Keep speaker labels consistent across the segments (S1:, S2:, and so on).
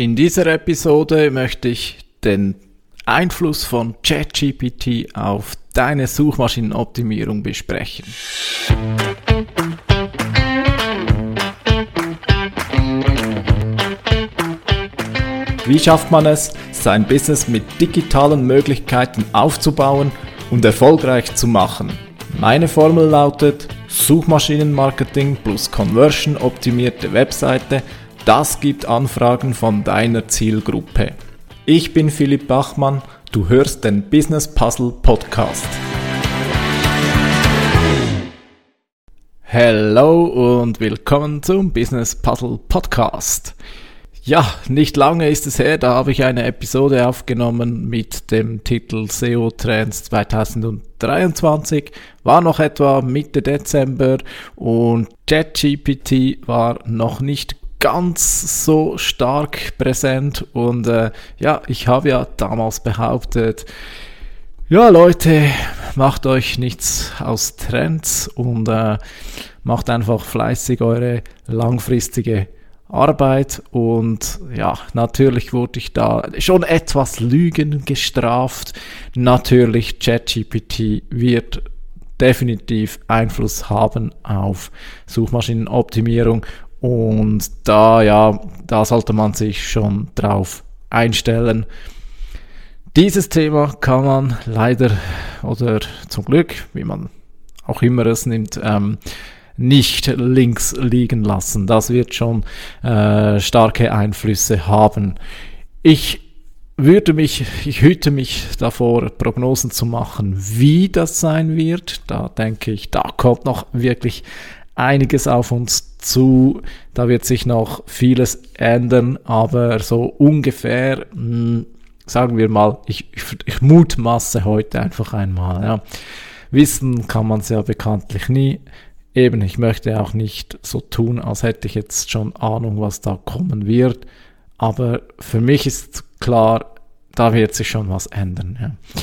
S1: In dieser Episode möchte ich den Einfluss von ChatGPT auf deine Suchmaschinenoptimierung besprechen. Wie schafft man es, sein Business mit digitalen Möglichkeiten aufzubauen und erfolgreich zu machen? Meine Formel lautet Suchmaschinenmarketing plus Conversion optimierte Webseite – das gibt Anfragen von deiner Zielgruppe. Ich bin Philipp Bachmann, du hörst den Business Puzzle Podcast. Hallo und willkommen zum Business Puzzle Podcast. Ja, nicht lange ist es her, da habe ich eine Episode aufgenommen mit dem Titel SEO Trends 2023. War noch etwa Mitte Dezember und ChatGPT war noch nicht ganz so stark präsent und äh, ja, ich habe ja damals behauptet, ja Leute, macht euch nichts aus Trends und äh, macht einfach fleißig eure langfristige Arbeit und ja, natürlich wurde ich da schon etwas Lügen gestraft. Natürlich, ChatGPT wird definitiv Einfluss haben auf Suchmaschinenoptimierung und da, ja, da sollte man sich schon drauf einstellen. Dieses Thema kann man leider oder zum Glück, wie man auch immer es nimmt, ähm, nicht links liegen lassen. Das wird schon äh, starke Einflüsse haben. Ich würde mich, ich hüte mich davor, Prognosen zu machen, wie das sein wird. Da denke ich, da kommt noch wirklich einiges auf uns zu. Da wird sich noch vieles ändern, aber so ungefähr, mh, hm, sagen wir mal, ich, ich, ich mutmaße heute einfach einmal. Ja. Wissen kann man es ja bekanntlich nie. Eben, ich möchte auch nicht so tun, als hätte ich jetzt schon Ahnung, was da kommen wird. Aber für mich ist klar, da wird sich schon was ändern. Ja.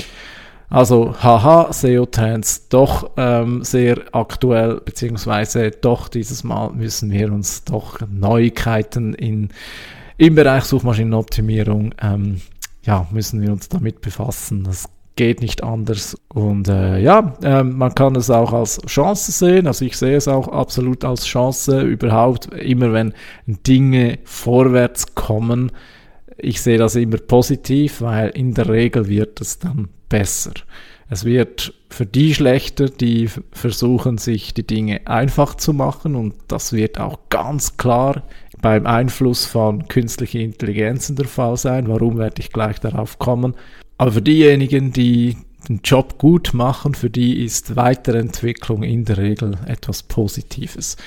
S1: Also, haha, SEO-Trends doch ähm, sehr aktuell, beziehungsweise doch dieses Mal müssen wir uns doch Neuigkeiten in, im Bereich Suchmaschinenoptimierung, ähm, ja, müssen wir uns damit befassen. Das geht nicht anders. Und äh, ja, äh, man kann es auch als Chance sehen. Also ich sehe es auch absolut als Chance überhaupt, immer wenn Dinge vorwärts kommen. Ich sehe das immer positiv, weil in der Regel wird es dann besser. Es wird für die schlechter, die versuchen, sich die Dinge einfach zu machen und das wird auch ganz klar beim Einfluss von künstlicher Intelligenz der Fall sein. Warum werde ich gleich darauf kommen? Aber für diejenigen, die den Job gut machen, für die ist Weiterentwicklung in der Regel etwas Positives.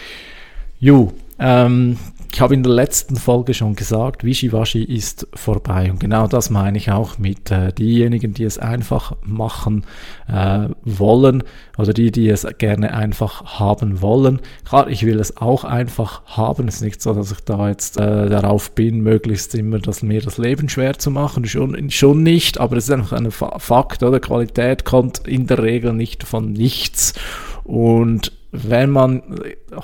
S1: Jo, ähm, ich habe in der letzten Folge schon gesagt, Wischiwaschi ist vorbei. Und genau das meine ich auch mit äh, diejenigen, die es einfach machen äh, wollen oder die, die es gerne einfach haben wollen. Klar, ich will es auch einfach haben. Es ist nicht so, dass ich da jetzt äh, darauf bin, möglichst immer das, mir das Leben schwer zu machen. Schon, schon nicht, aber es ist einfach ein Fakt, oder? Qualität kommt in der Regel nicht von nichts. Und wenn man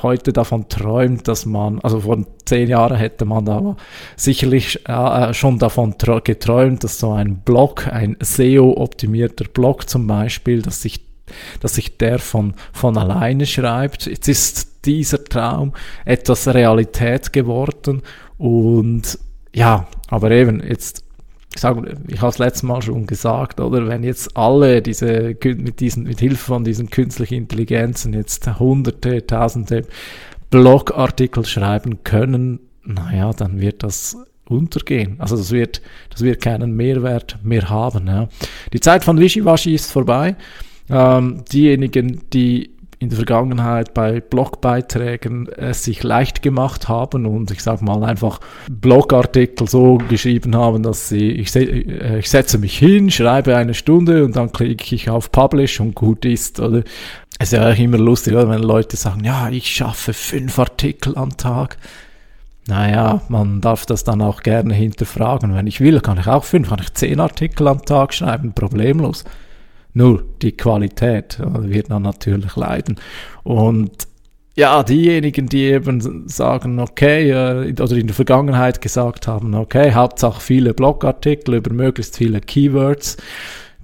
S1: heute davon träumt, dass man, also vor zehn Jahren hätte man da sicherlich äh, schon davon geträumt, dass so ein Blog, ein SEO-optimierter Blog zum Beispiel, dass sich, dass sich der von, von alleine schreibt. Jetzt ist dieser Traum etwas Realität geworden und ja, aber eben jetzt ich sage, ich habe es letztes Mal schon gesagt, oder wenn jetzt alle diese mit diesen mit Hilfe von diesen künstlichen Intelligenzen jetzt hunderte, tausende Blogartikel schreiben können, naja, dann wird das untergehen. Also das wird, das wird keinen Mehrwert mehr haben. Ja. Die Zeit von Wischiwaschi ist vorbei. Ähm, diejenigen, die in der Vergangenheit bei Blogbeiträgen es sich leicht gemacht haben und ich sage mal einfach Blogartikel so geschrieben haben, dass sie, ich, äh, ich setze mich hin, schreibe eine Stunde und dann klicke ich auf Publish und gut ist, oder? Es ist ja immer lustig, oder? wenn Leute sagen, ja, ich schaffe fünf Artikel am Tag. Naja, man darf das dann auch gerne hinterfragen. Wenn ich will, kann ich auch fünf, kann ich zehn Artikel am Tag schreiben, problemlos. Nur die Qualität wird dann natürlich leiden. Und ja, diejenigen, die eben sagen, okay, äh, oder in der Vergangenheit gesagt haben, okay, Hauptsache viele Blogartikel über möglichst viele Keywords,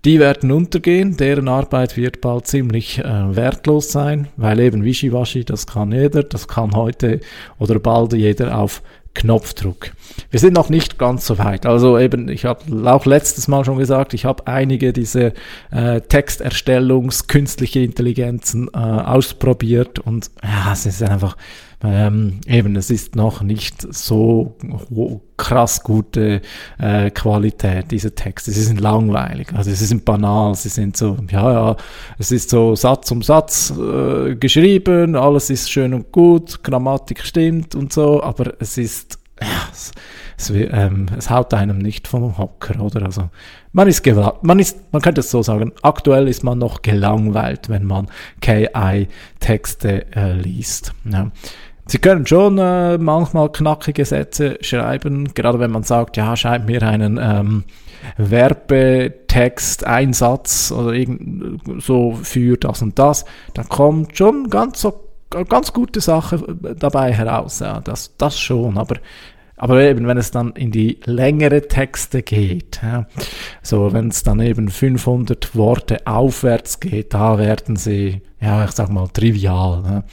S1: die werden untergehen, deren Arbeit wird bald ziemlich äh, wertlos sein, weil eben Wischiwaschi, das kann jeder, das kann heute oder bald jeder auf Knopfdruck. Wir sind noch nicht ganz so weit. Also eben, ich habe auch letztes Mal schon gesagt, ich habe einige diese äh, Texterstellungs, künstliche Intelligenzen äh, ausprobiert und ja, es ist einfach ähm, eben, es ist noch nicht so krass gute äh, Qualität, diese Texte. Sie sind langweilig, also sie sind banal, sie sind so, ja, ja, es ist so Satz um Satz äh, geschrieben, alles ist schön und gut, Grammatik stimmt und so, aber es ist, ja, es, es, ähm, es haut einem nicht vom Hocker, oder? Also man ist, man ist, man könnte es so sagen, aktuell ist man noch gelangweilt, wenn man KI-Texte äh, liest. Ja. Sie können schon äh, manchmal knackige Sätze schreiben, gerade wenn man sagt, ja, schreib mir einen ähm, Werbetext, Einsatz oder irgend so für das und das, dann kommt schon ganz so ganz gute Sache dabei heraus, ja, das, das schon, aber aber eben, wenn es dann in die längere Texte geht, ja, so wenn es dann eben 500 Worte aufwärts geht, da werden sie, ja, ich sag mal, trivial. Ja.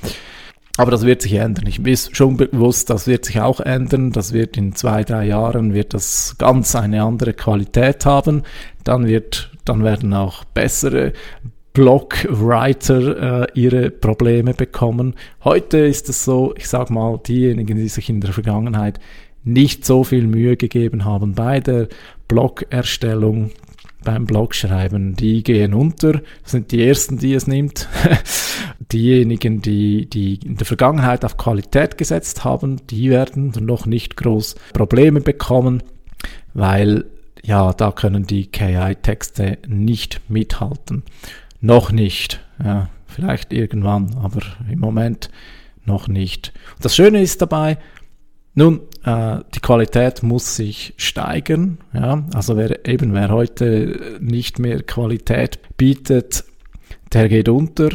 S1: Aber das wird sich ändern. Ich bin schon bewusst, das wird sich auch ändern. Das wird in zwei, drei Jahren wird das ganz eine andere Qualität haben. Dann wird, dann werden auch bessere Blogwriter äh, ihre Probleme bekommen. Heute ist es so, ich sag mal, diejenigen, die sich in der Vergangenheit nicht so viel Mühe gegeben haben bei der Blogerstellung, beim Blogschreiben, die gehen unter, das sind die ersten, die es nimmt. Diejenigen, die, die in der Vergangenheit auf Qualität gesetzt haben, die werden noch nicht groß Probleme bekommen, weil ja, da können die KI-Texte nicht mithalten. Noch nicht. Ja, vielleicht irgendwann, aber im Moment noch nicht. Das Schöne ist dabei, nun, äh, die Qualität muss sich steigern. Ja? Also wer eben wer heute nicht mehr Qualität bietet, der geht unter.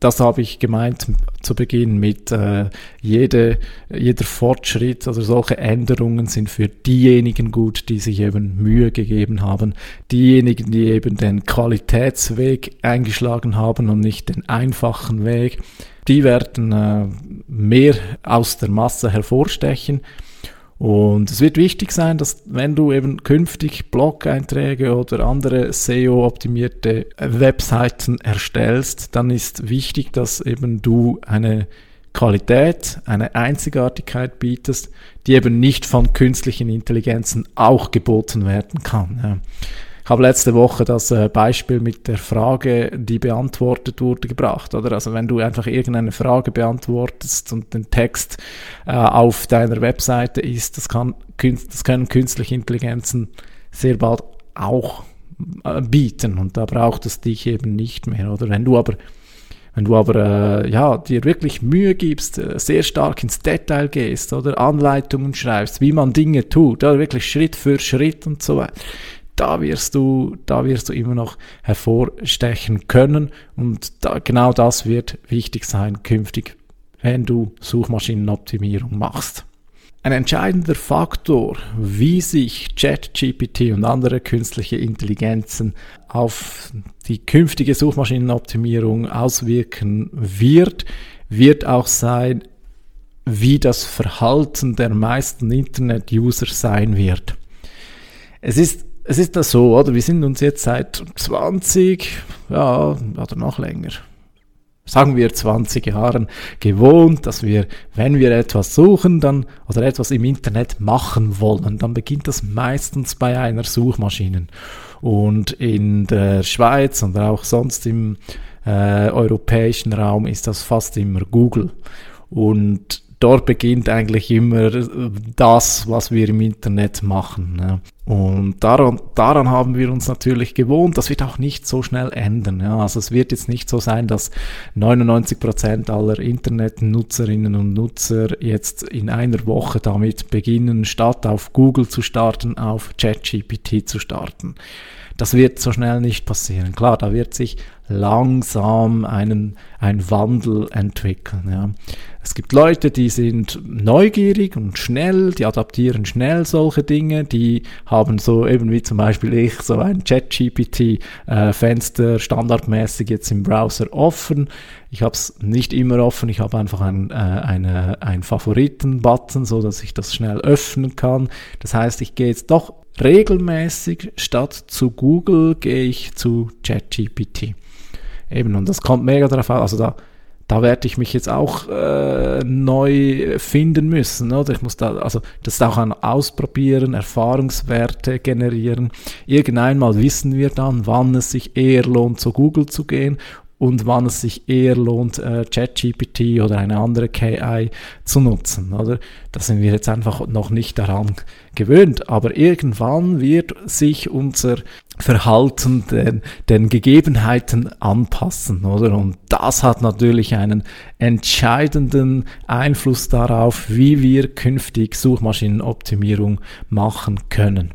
S1: Das habe ich gemeint zu Beginn mit äh, jede, jeder Fortschritt, also solche Änderungen sind für diejenigen gut, die sich eben Mühe gegeben haben, diejenigen, die eben den Qualitätsweg eingeschlagen haben und nicht den einfachen Weg die werden äh, mehr aus der Masse hervorstechen. Und es wird wichtig sein, dass wenn du eben künftig Blog-Einträge oder andere SEO-optimierte Webseiten erstellst, dann ist wichtig, dass eben du eine Qualität, eine Einzigartigkeit bietest, die eben nicht von künstlichen Intelligenzen auch geboten werden kann. Habe letzte Woche das äh, Beispiel mit der Frage, die beantwortet wurde, gebracht, oder? Also wenn du einfach irgendeine Frage beantwortest und den Text äh, auf deiner Webseite ist, das kann, das können künstliche Intelligenzen sehr bald auch äh, bieten und da braucht es dich eben nicht mehr, oder? Wenn du aber wenn du aber äh, ja, dir wirklich Mühe gibst, äh, sehr stark ins Detail gehst oder Anleitungen schreibst, wie man Dinge tut, oder wirklich Schritt für Schritt und so weiter, da wirst du, da wirst du immer noch hervorstechen können und da, genau das wird wichtig sein künftig, wenn du Suchmaschinenoptimierung machst. Ein entscheidender Faktor, wie sich ChatGPT und andere künstliche Intelligenzen auf die künftige Suchmaschinenoptimierung auswirken wird, wird auch sein, wie das Verhalten der meisten Internet-User sein wird. Es ist es ist das so, oder? Wir sind uns jetzt seit 20, ja, oder noch länger, sagen wir 20 Jahren gewohnt, dass wir, wenn wir etwas suchen, dann, oder etwas im Internet machen wollen, dann beginnt das meistens bei einer Suchmaschine. Und in der Schweiz und auch sonst im äh, europäischen Raum ist das fast immer Google. Und dort beginnt eigentlich immer das, was wir im Internet machen. Ne? Und daran, daran haben wir uns natürlich gewohnt. Das wird auch nicht so schnell ändern. Ja? Also es wird jetzt nicht so sein, dass 99 Prozent aller Internetnutzerinnen und Nutzer jetzt in einer Woche damit beginnen, statt auf Google zu starten, auf ChatGPT zu starten. Das wird so schnell nicht passieren. Klar, da wird sich langsam einen, einen Wandel entwickeln. Ja. Es gibt Leute, die sind neugierig und schnell, die adaptieren schnell solche Dinge, die haben so eben wie zum Beispiel ich so ein Chat-GPT-Fenster äh, standardmäßig jetzt im Browser offen. Ich habe es nicht immer offen, ich habe einfach ein, äh, eine, einen Favoriten-Button, so dass ich das schnell öffnen kann. Das heißt, ich gehe jetzt doch regelmäßig statt zu Google gehe ich zu ChatGPT. Eben, und das kommt mega drauf an. Also da da werde ich mich jetzt auch äh, neu finden müssen. Oder ich muss da, also das ist auch ein Ausprobieren, Erfahrungswerte generieren. Irgendwann mal wissen wir dann, wann es sich eher lohnt, zu Google zu gehen und wann es sich eher lohnt, äh, ChatGPT oder eine andere KI zu nutzen. Oder? Da sind wir jetzt einfach noch nicht daran gewöhnt. Aber irgendwann wird sich unser Verhalten den, den Gegebenheiten anpassen, oder? Und das hat natürlich einen entscheidenden Einfluss darauf, wie wir künftig Suchmaschinenoptimierung machen können.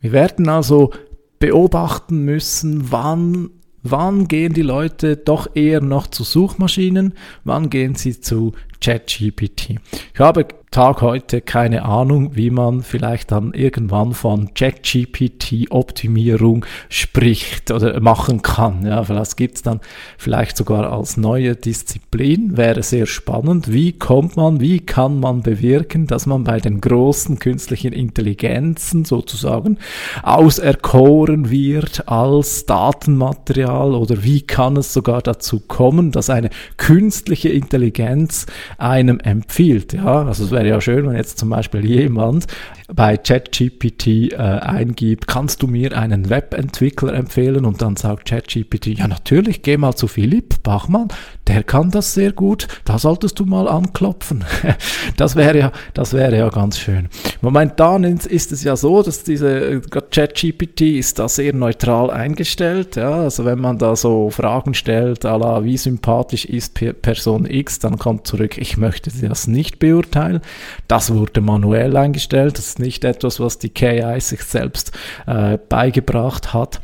S1: Wir werden also beobachten müssen, wann Wann gehen die Leute doch eher noch zu Suchmaschinen? Wann gehen sie zu ChatGPT? Ich habe Tag heute keine Ahnung, wie man vielleicht dann irgendwann von ChatGPT-Optimierung spricht oder machen kann. Ja, das gibt's dann vielleicht sogar als neue Disziplin. Wäre sehr spannend. Wie kommt man, wie kann man bewirken, dass man bei den großen künstlichen Intelligenzen sozusagen auserkoren wird als Datenmaterial oder wie kann es sogar dazu kommen, dass eine künstliche Intelligenz einem empfiehlt? Ja, also wäre ja schön, wenn jetzt zum Beispiel jemand bei ChatGPT äh, eingibt, kannst du mir einen Webentwickler empfehlen? Und dann sagt ChatGPT, ja natürlich, geh mal zu Philipp Bachmann, der kann das sehr gut, da solltest du mal anklopfen. das wäre ja, das wäre ja ganz schön. Momentan ist es ja so, dass diese ChatGPT ist da sehr neutral eingestellt. Ja, also wenn man da so Fragen stellt, à la, wie sympathisch ist Person X, dann kommt zurück, ich möchte das nicht beurteilen. Das wurde manuell eingestellt. Das ist nicht etwas, was die KI sich selbst äh, beigebracht hat.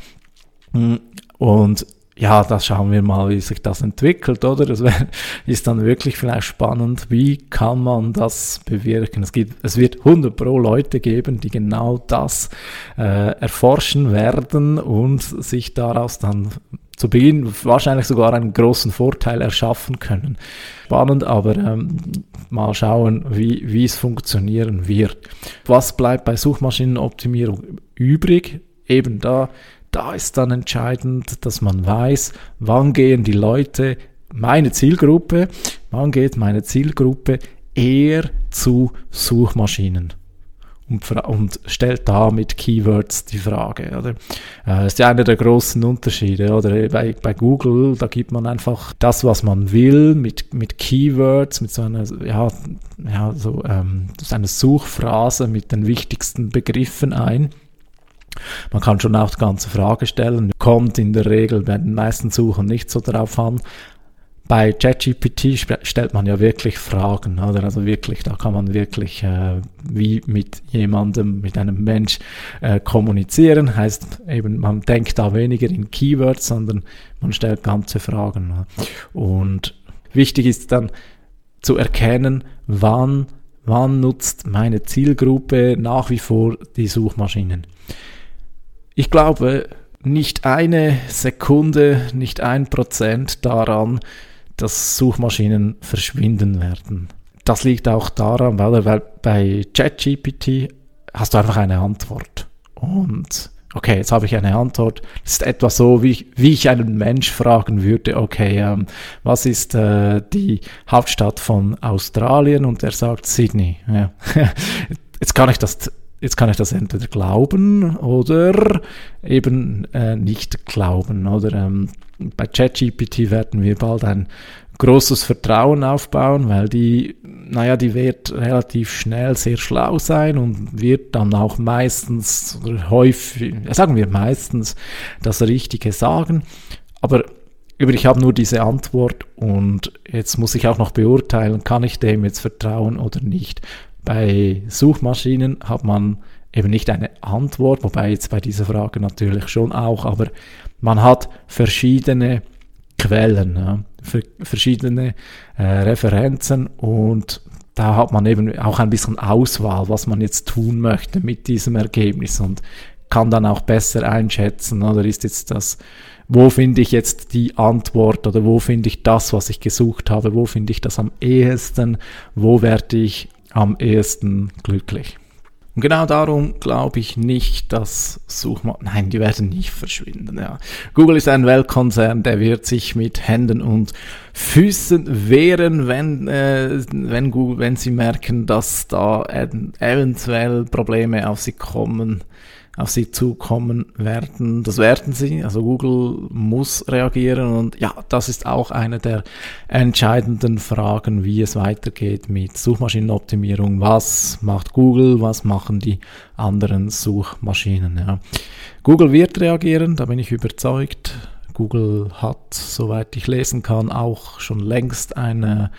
S1: Und ja, da schauen wir mal, wie sich das entwickelt, oder? Das wär, ist dann wirklich vielleicht spannend, wie kann man das bewirken? Es, gibt, es wird 100 pro Leute geben, die genau das äh, erforschen werden und sich daraus dann zu Beginn wahrscheinlich sogar einen großen Vorteil erschaffen können. Spannend, aber ähm, mal schauen, wie, wie es funktionieren wird. Was bleibt bei Suchmaschinenoptimierung übrig? Eben da da ist dann entscheidend, dass man weiß, wann gehen die Leute, meine Zielgruppe, wann geht meine Zielgruppe eher zu Suchmaschinen und, und stellt da mit Keywords die Frage. Oder? Das ist ja einer der großen Unterschiede. Oder bei, bei Google, da gibt man einfach das, was man will, mit, mit Keywords, mit so einer, ja, ja, so, ähm, so einer Suchphrase mit den wichtigsten Begriffen ein. Man kann schon auch die ganze Frage stellen, kommt in der Regel bei den meisten Suchen nicht so darauf an. Bei ChatGPT stellt man ja wirklich Fragen, oder? Also wirklich, da kann man wirklich äh, wie mit jemandem, mit einem Mensch äh, kommunizieren. Heißt eben, man denkt da weniger in Keywords, sondern man stellt ganze Fragen. Ne? Und wichtig ist dann zu erkennen, wann, wann nutzt meine Zielgruppe nach wie vor die Suchmaschinen. Ich glaube nicht eine Sekunde, nicht ein Prozent daran, dass Suchmaschinen verschwinden werden. Das liegt auch daran, weil, bei ChatGPT hast du einfach eine Antwort. Und okay, jetzt habe ich eine Antwort. Das ist etwa so, wie, wie ich einen Mensch fragen würde, okay, ähm, was ist äh, die Hauptstadt von Australien? Und er sagt Sydney. Ja. Jetzt kann ich das jetzt kann ich das entweder glauben oder eben äh, nicht glauben. Oder ähm, bei ChatGPT werden wir bald ein großes Vertrauen aufbauen, weil die, naja, die wird relativ schnell sehr schlau sein und wird dann auch meistens oder häufig, sagen wir meistens, das Richtige sagen. Aber ich habe nur diese Antwort und jetzt muss ich auch noch beurteilen, kann ich dem jetzt vertrauen oder nicht. Bei Suchmaschinen hat man eben nicht eine Antwort, wobei jetzt bei dieser Frage natürlich schon auch, aber man hat verschiedene Quellen, ja, verschiedene äh, Referenzen und da hat man eben auch ein bisschen Auswahl, was man jetzt tun möchte mit diesem Ergebnis und kann dann auch besser einschätzen, oder ist jetzt das, wo finde ich jetzt die Antwort oder wo finde ich das, was ich gesucht habe, wo finde ich das am ehesten, wo werde ich am ehesten glücklich. Und genau darum glaube ich nicht, dass Suchmaschinen, nein, die werden nicht verschwinden. Ja. Google ist ein Weltkonzern, der wird sich mit Händen und Füßen wehren, wenn, äh, wenn, Google, wenn sie merken, dass da eventuell Probleme auf sie kommen auf sie zukommen werden. Das werden sie. Also Google muss reagieren und ja, das ist auch eine der entscheidenden Fragen, wie es weitergeht mit Suchmaschinenoptimierung. Was macht Google? Was machen die anderen Suchmaschinen? Ja. Google wird reagieren, da bin ich überzeugt. Google hat, soweit ich lesen kann, auch schon längst eine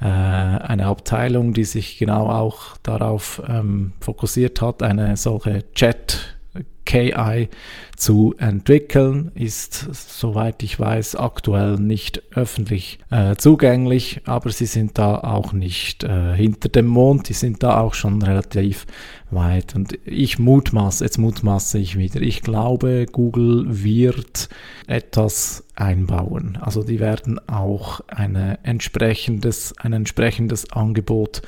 S1: äh, eine Abteilung, die sich genau auch darauf ähm, fokussiert hat, eine solche Chat KI zu entwickeln, ist, soweit ich weiß, aktuell nicht öffentlich äh, zugänglich, aber sie sind da auch nicht äh, hinter dem Mond, die sind da auch schon relativ weit. Und ich mutmaße, jetzt mutmaße ich wieder, ich glaube, Google wird etwas einbauen. Also die werden auch eine entsprechendes, ein entsprechendes Angebot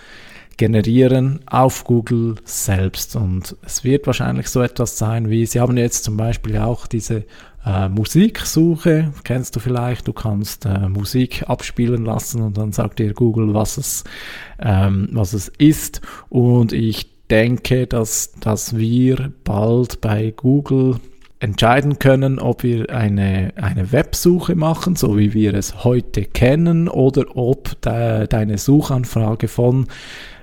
S1: generieren auf Google selbst. Und es wird wahrscheinlich so etwas sein wie, Sie haben jetzt zum Beispiel auch diese äh, Musiksuche, kennst du vielleicht, du kannst äh, Musik abspielen lassen und dann sagt dir Google, was es, ähm, was es ist. Und ich denke, dass, dass wir bald bei Google entscheiden können, ob wir eine, eine Websuche machen, so wie wir es heute kennen, oder ob de, deine Suchanfrage von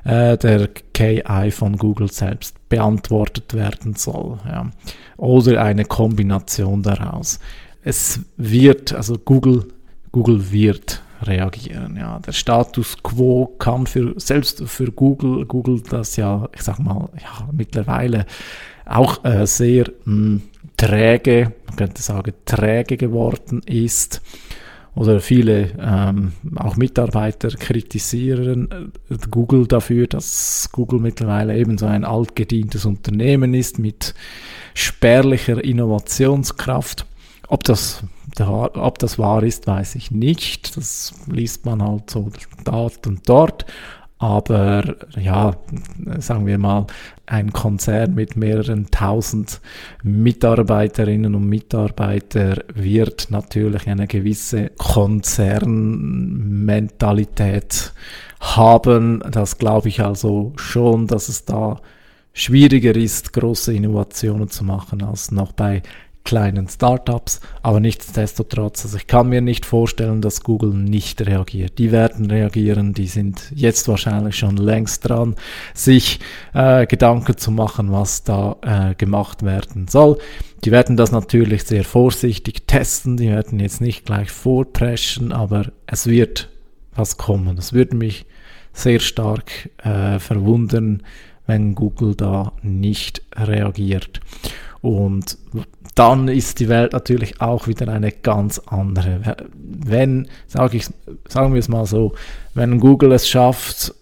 S1: äh, der KI von Google selbst beantwortet werden soll. Ja. Oder eine Kombination daraus. Es wird, also Google, Google wird reagieren. Ja. Der Status quo kann für, selbst für Google, Google das ja, ich sag mal, ja, mittlerweile auch äh, sehr mh, hm, träge, man könnte sagen, träge geworden ist oder viele ähm, auch Mitarbeiter kritisieren äh, Google dafür, dass Google mittlerweile eben so ein altgedientes Unternehmen ist mit spärlicher Innovationskraft. Ob das, ob das wahr ist, weiß ich nicht. Das liest man halt so dort und dort. Aber ja, sagen wir mal, ein Konzern mit mehreren tausend Mitarbeiterinnen und Mitarbeiter wird natürlich eine gewisse Konzernmentalität haben. Das glaube ich also schon, dass es da schwieriger ist, große Innovationen zu machen als noch bei kleinen Startups, aber nichtsdestotrotz, also ich kann mir nicht vorstellen, dass Google nicht reagiert. Die werden reagieren, die sind jetzt wahrscheinlich schon längst dran, sich äh, Gedanken zu machen, was da äh, gemacht werden soll. Die werden das natürlich sehr vorsichtig testen, die werden jetzt nicht gleich vorpreschen, aber es wird was kommen. Es würde mich sehr stark äh, verwundern, wenn Google da nicht reagiert. Und dann ist die Welt natürlich auch wieder eine ganz andere. Wenn, sag ich, sagen wir es mal so, wenn Google es schafft,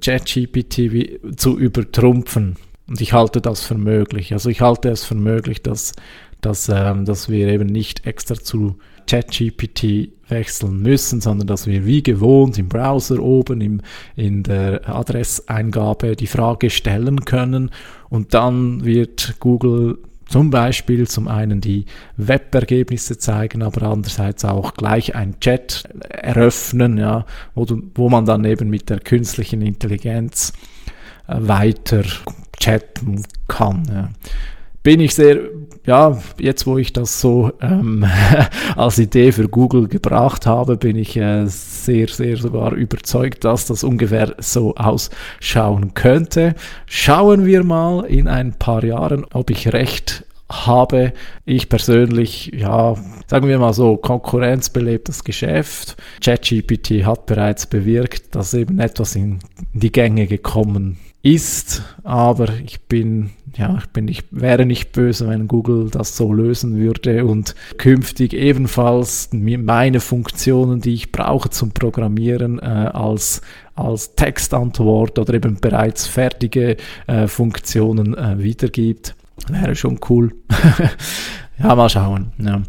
S1: ChatGPT zu übertrumpfen, und ich halte das für möglich, also ich halte es für möglich, dass, dass, ähm, dass wir eben nicht extra zu ChatGPT wechseln müssen, sondern dass wir wie gewohnt im Browser oben im, in der Adresseingabe die Frage stellen können und dann wird Google zum Beispiel zum einen die Webergebnisse zeigen, aber andererseits auch gleich ein Chat eröffnen, ja, wo, du, wo man dann eben mit der künstlichen Intelligenz äh, weiter chatten kann. Ja bin ich sehr, ja, jetzt wo ich das so ähm, als Idee für Google gebracht habe, bin ich äh, sehr, sehr sogar überzeugt, dass das ungefähr so ausschauen könnte. Schauen wir mal in ein paar Jahren, ob ich recht habe. Ich persönlich, ja, sagen wir mal so, konkurrenzbelebtes Geschäft. ChatGPT hat bereits bewirkt, dass eben etwas in die Gänge gekommen ist, aber ich bin ja, ich bin nicht, wäre nicht böse, wenn Google das so lösen würde und künftig ebenfalls meine Funktionen, die ich brauche zum Programmieren, äh, als, als Textantwort oder eben bereits fertige äh, Funktionen äh, wiedergibt. Wäre schon cool. ja, mal schauen. Ja.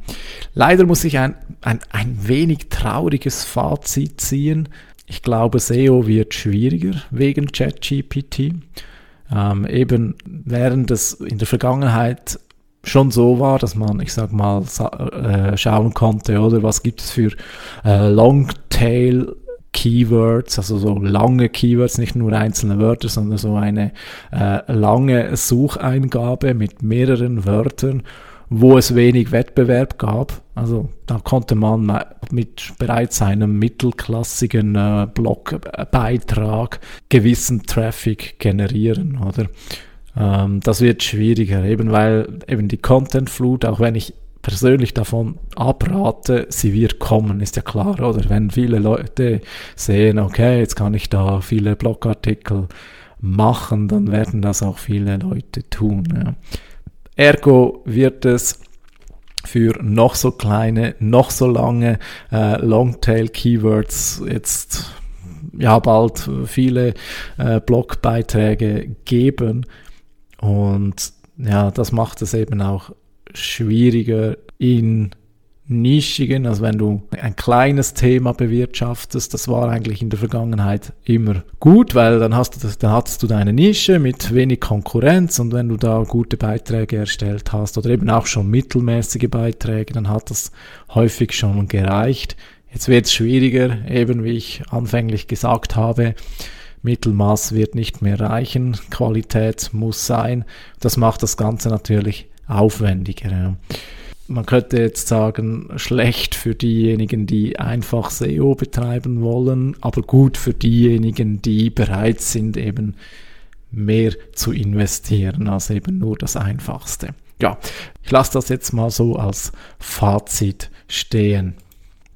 S1: Leider muss ich ein, ein, ein wenig trauriges Fazit ziehen. Ich glaube, SEO wird schwieriger wegen ChatGPT. Ähm, eben während es in der Vergangenheit schon so war, dass man, ich sag mal, äh, schauen konnte, oder was gibt es für äh, Longtail Keywords, also so lange Keywords, nicht nur einzelne Wörter, sondern so eine äh, lange Sucheingabe mit mehreren Wörtern wo es wenig Wettbewerb gab. Also da konnte man mit bereits einem mittelklassigen äh, Blogbeitrag gewissen Traffic generieren, oder? Ähm, das wird schwieriger, eben weil eben die Content-Flut, auch wenn ich persönlich davon abrate, sie wird kommen, ist ja klar, oder? Wenn viele Leute sehen, okay, jetzt kann ich da viele Blogartikel machen, dann werden das auch viele Leute tun. Ja. Ergo wird es für noch so kleine, noch so lange äh, Longtail-Keywords jetzt ja bald viele äh, Blogbeiträge geben. Und ja, das macht es eben auch schwieriger in nischigen, also wenn du ein kleines Thema bewirtschaftest, das war eigentlich in der Vergangenheit immer gut, weil dann hast du dann hattest du deine Nische mit wenig Konkurrenz und wenn du da gute Beiträge erstellt hast oder eben auch schon mittelmäßige Beiträge, dann hat das häufig schon gereicht. Jetzt wird es schwieriger, eben wie ich anfänglich gesagt habe. Mittelmaß wird nicht mehr reichen, Qualität muss sein. Das macht das Ganze natürlich aufwendiger. Ja man könnte jetzt sagen, schlecht für diejenigen, die einfach SEO betreiben wollen, aber gut für diejenigen, die bereit sind, eben mehr zu investieren als eben nur das Einfachste. Ja, ich lasse das jetzt mal so als Fazit stehen.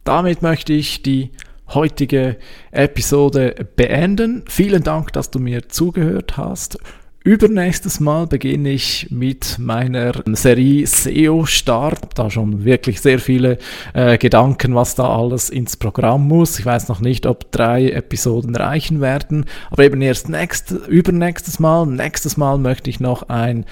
S1: Damit möchte ich die heutige Episode beenden. Vielen Dank, dass du mir zugehört hast. Übernächstes Mal beginne ich mit meiner Serie SEO Start. Da schon wirklich sehr viele äh, Gedanken, was da alles ins Programm muss. Ich weiß noch nicht, ob drei Episoden reichen werden, aber eben erst next, übernächstes Mal. Nächstes Mal möchte ich noch ein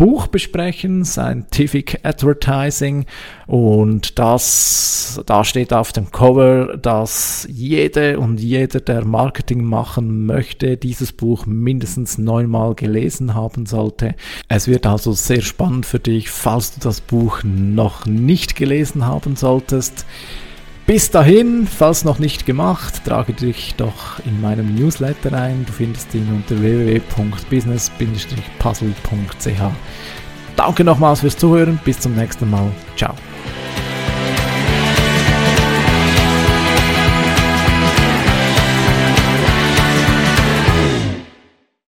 S1: Buch besprechen, Scientific Advertising. Und das, da steht auf dem Cover, dass jede und jeder, der Marketing machen möchte, dieses Buch mindestens neunmal gelesen haben sollte. Es wird also sehr spannend für dich, falls du das Buch noch nicht gelesen haben solltest. Bis dahin, falls noch nicht gemacht, trage dich doch in meinem Newsletter ein. Du findest ihn unter www.business-puzzle.ch. Danke nochmals fürs Zuhören. Bis zum nächsten Mal. Ciao.